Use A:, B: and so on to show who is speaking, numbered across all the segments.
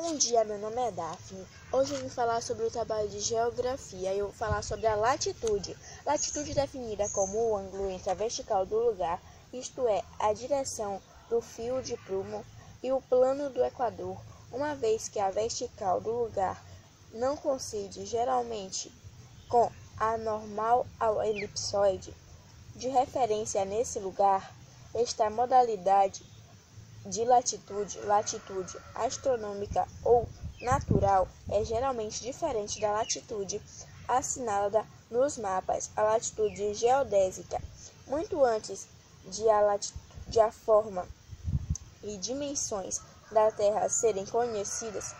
A: Bom dia, meu nome é Daphne. Hoje eu vim falar sobre o trabalho de geografia e eu vou falar sobre a latitude. Latitude definida como o ângulo entre a vertical do lugar, isto é, a direção do fio de prumo, e o plano do equador, uma vez que a vertical do lugar não coincide geralmente com a normal ao elipsoide. De referência nesse lugar, esta modalidade de latitude, latitude astronômica ou natural, é geralmente diferente da latitude assinalada nos mapas, a latitude geodésica. Muito antes de a, de a forma e dimensões da Terra serem conhecidas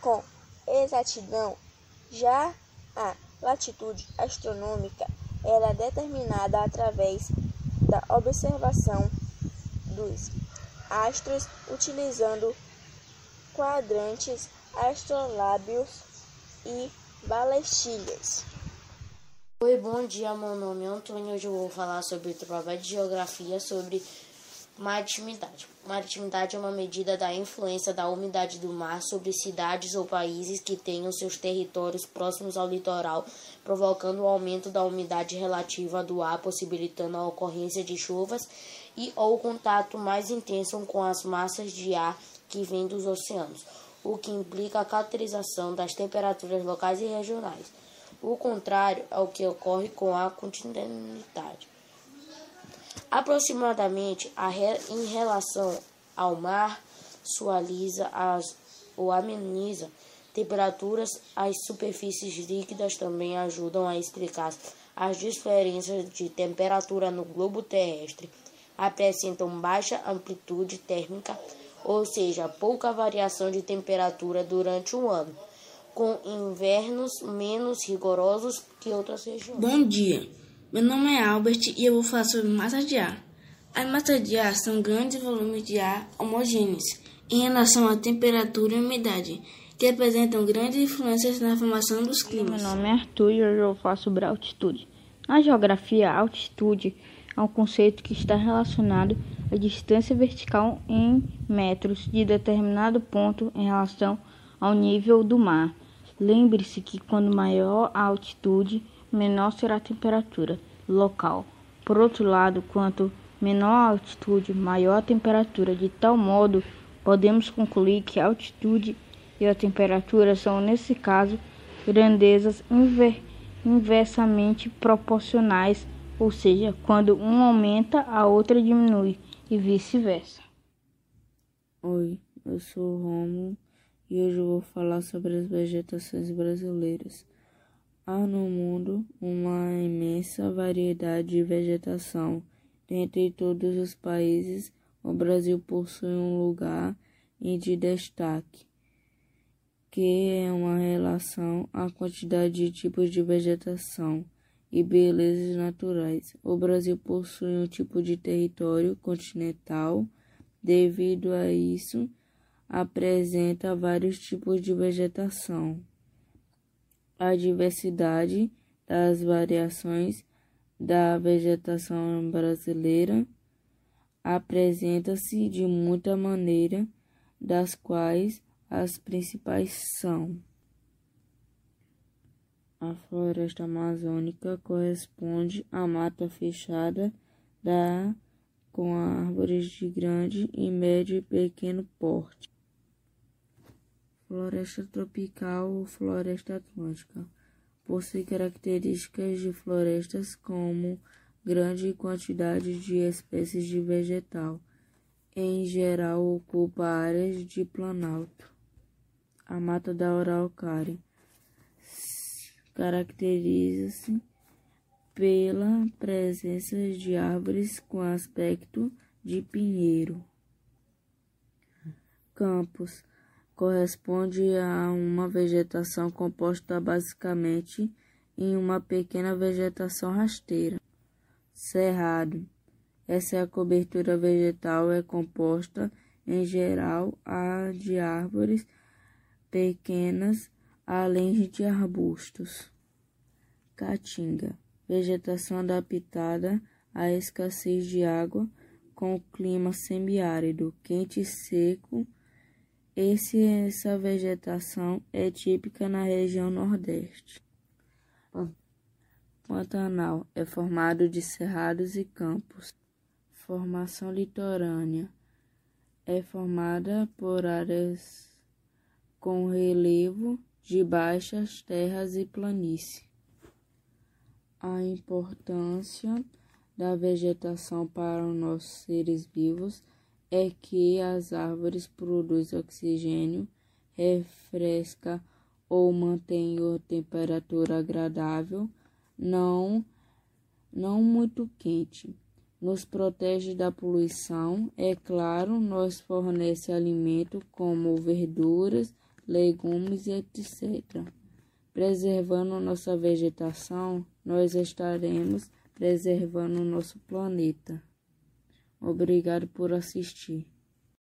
A: com exatidão, já a latitude astronômica era determinada através da observação dos astros utilizando quadrantes, astrolábios e balestilhas.
B: Oi, bom dia, meu nome é Antônio. Hoje eu vou falar sobre trabalho de geografia sobre maritimidade. Maritimidade é uma medida da influência da umidade do mar sobre cidades ou países que tenham seus territórios próximos ao litoral, provocando o aumento da umidade relativa do ar, possibilitando a ocorrência de chuvas e ou contato mais intenso com as massas de ar que vêm dos oceanos, o que implica a caracterização das temperaturas locais e regionais. O contrário é o que ocorre com a continentalidade. Aproximadamente re, em relação ao mar, sualiza as, ou ameniza temperaturas, as superfícies líquidas também ajudam a explicar as diferenças de temperatura no globo terrestre apresentam baixa amplitude térmica, ou seja, pouca variação de temperatura durante o ano, com invernos menos rigorosos que outras regiões.
C: Bom dia, meu nome é Albert e eu vou falar sobre massas de ar. As massas de ar são grandes volumes de ar homogêneos em relação à temperatura e umidade, que apresentam grandes influências na formação dos climas.
D: Meu nome é Arthur e hoje eu vou falar sobre altitude. Na geografia, a altitude é um conceito que está relacionado à distância vertical em metros de determinado ponto em relação ao nível do mar. Lembre-se que quanto maior a altitude, menor será a temperatura local. Por outro lado, quanto menor a altitude, maior a temperatura. De tal modo, podemos concluir que a altitude e a temperatura são, nesse caso, grandezas inver inversamente proporcionais ou seja, quando um aumenta, a outra diminui e vice-versa.
E: Oi, eu sou o Romo e hoje eu vou falar sobre as vegetações brasileiras. Há no mundo uma imensa variedade de vegetação. Dentre todos os países, o Brasil possui um lugar de destaque, que é uma relação à quantidade de tipos de vegetação e belezas naturais. O Brasil possui um tipo de território continental, devido a isso, apresenta vários tipos de vegetação. A diversidade das variações da vegetação brasileira apresenta-se de muita maneira, das quais as principais são a floresta amazônica corresponde à mata fechada da com árvores de grande e médio e pequeno porte. Floresta tropical ou floresta atlântica possui características de florestas como grande quantidade de espécies de vegetal. Em geral, ocupa áreas de planalto. A mata da Araucária caracteriza-se pela presença de árvores com aspecto de pinheiro. Campos corresponde a uma vegetação composta basicamente em uma pequena vegetação rasteira. Cerrado. Essa é a cobertura vegetal é composta em geral a de árvores pequenas além de arbustos. Caatinga, vegetação adaptada à escassez de água, com clima semiárido, quente e seco, Esse, essa vegetação é típica na região Nordeste. Pantanal é formado de cerrados e campos. Formação litorânea é formada por áreas com relevo de baixas terras e planície. A importância da vegetação para os nossos seres vivos é que as árvores produzem oxigênio, refresca ou mantém a temperatura agradável, não, não muito quente. Nos protege da poluição, é claro, nos fornece alimento como verduras, legumes e etc. Preservando nossa vegetação, nós estaremos preservando nosso planeta. Obrigado por assistir.